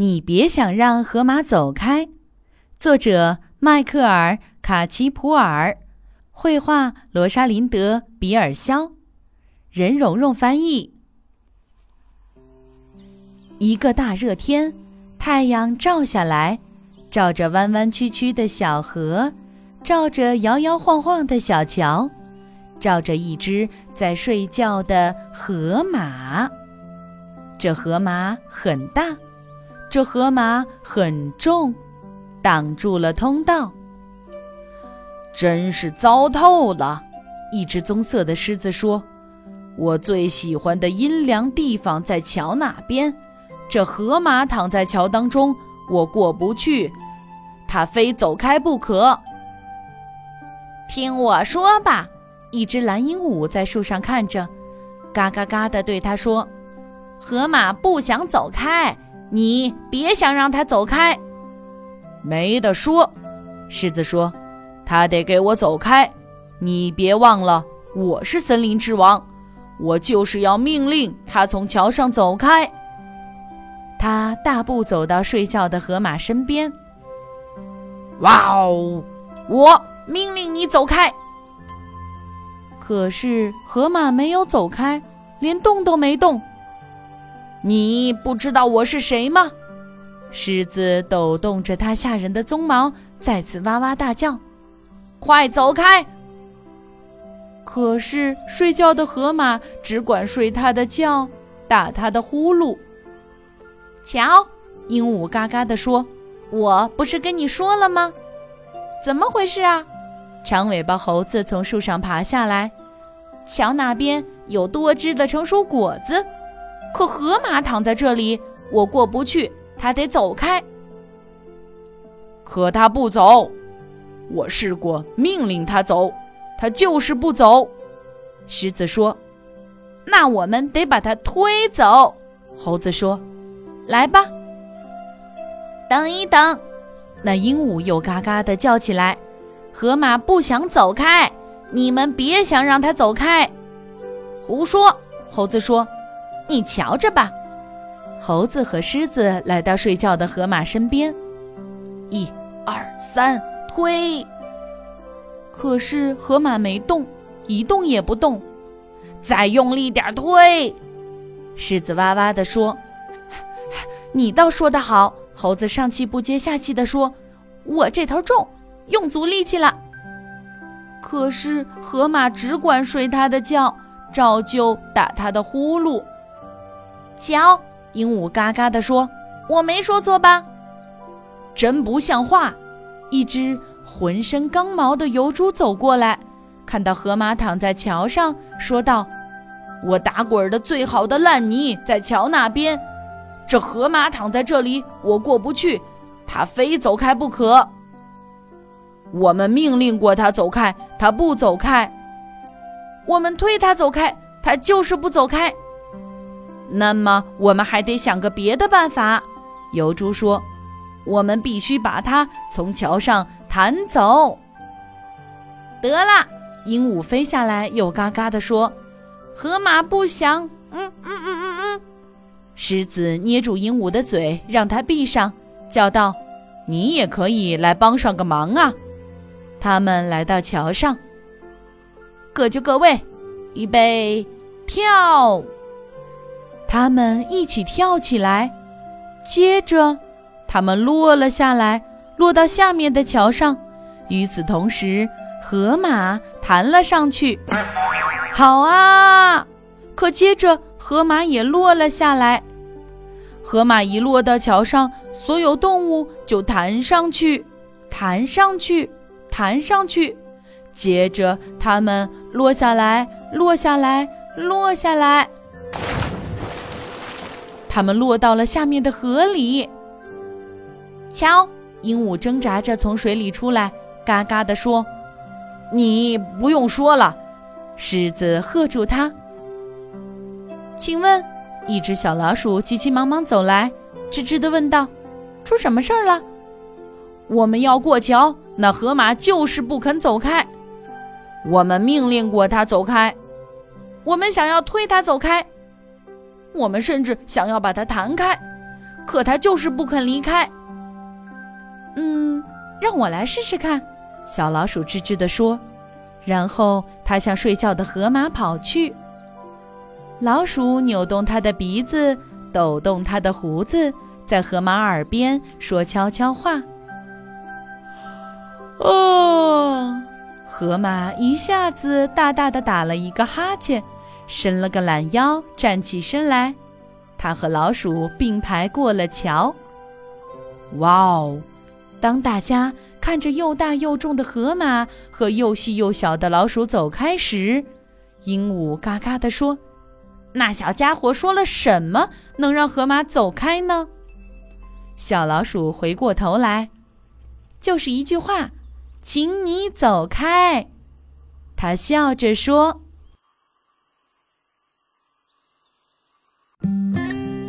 你别想让河马走开。作者：迈克尔·卡奇普尔，绘画：罗莎琳德·比尔肖，任蓉蓉翻译。一个大热天，太阳照下来，照着弯弯曲曲的小河，照着摇摇晃晃的小桥，照着一只在睡觉的河马。这河马很大，这河马很重，挡住了通道。真是糟透了！一只棕色的狮子说：“我最喜欢的阴凉地方在桥那边。”这河马躺在桥当中，我过不去，它非走开不可。听我说吧，一只蓝鹦鹉在树上看着，嘎嘎嘎地对他说：“河马不想走开，你别想让他走开。”没得说，狮子说：“他得给我走开。你别忘了，我是森林之王，我就是要命令他从桥上走开。”他大步走到睡觉的河马身边。哇哦！我命令你走开。可是河马没有走开，连动都没动。你不知道我是谁吗？狮子抖动着它吓人的鬃毛，再次哇哇大叫：“快走开！”可是睡觉的河马只管睡它的觉，打它的呼噜。瞧，鹦鹉嘎嘎地说：“我不是跟你说了吗？怎么回事啊？”长尾巴猴子从树上爬下来，瞧那边有多汁的成熟果子，可河马躺在这里，我过不去，它得走开。可它不走，我试过命令它走，它就是不走。狮子说：“那我们得把它推走。”猴子说。来吧，等一等！那鹦鹉又嘎嘎地叫起来。河马不想走开，你们别想让它走开。胡说！猴子说：“你瞧着吧。”猴子和狮子来到睡觉的河马身边，一、二、三，推！可是河马没动，一动也不动。再用力点推！狮子哇哇地说。你倒说得好，猴子上气不接下气地说：“我这头重，用足力气了。”可是河马只管睡它的觉，照旧打它的呼噜。瞧，鹦鹉嘎嘎地说：“我没说错吧？”真不像话！一只浑身刚毛的油猪走过来，看到河马躺在桥上，说道：“我打滚的最好的烂泥在桥那边。”这河马躺在这里，我过不去，它非走开不可。我们命令过它走开，它不走开；我们推它走开，它就是不走开。那么，我们还得想个别的办法。油猪说：“我们必须把它从桥上弹走。”得了，鹦鹉飞下来，又嘎嘎地说：“河马不想。”嗯嗯嗯嗯嗯。狮子捏住鹦鹉的嘴，让它闭上，叫道：“你也可以来帮上个忙啊！”他们来到桥上，各就各位，预备，跳！他们一起跳起来，接着他们落了下来，落到下面的桥上。与此同时，河马弹了上去。好啊！可接着河马也落了下来。河马一落到桥上，所有动物就弹上去，弹上去，弹上去，接着它们落下来，落下来，落下来。它们落到了下面的河里。瞧，鹦鹉挣扎着从水里出来，嘎嘎地说：“你不用说了。”狮子喝住它，请问。一只小老鼠急急忙忙走来，吱吱地问道：“出什么事儿了？”“我们要过桥，那河马就是不肯走开。我们命令过它走开，我们想要推它走开，我们甚至想要把它弹开。可它就是不肯离开。嗯，让我来试试看。小老鼠吱吱地说，然后它向睡觉的河马跑去。老鼠扭动它的鼻子，抖动它的胡子，在河马耳边说悄悄话。哦，河马一下子大大的打了一个哈欠，伸了个懒腰，站起身来。它和老鼠并排过了桥。哇哦！当大家看着又大又重的河马和又细又小的老鼠走开时，鹦鹉嘎嘎地说：“那小家伙说了什么，能让河马走开呢？”小老鼠回过头来，就是一句话：“请你走开。”他笑着说：“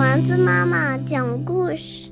丸子妈妈讲故事。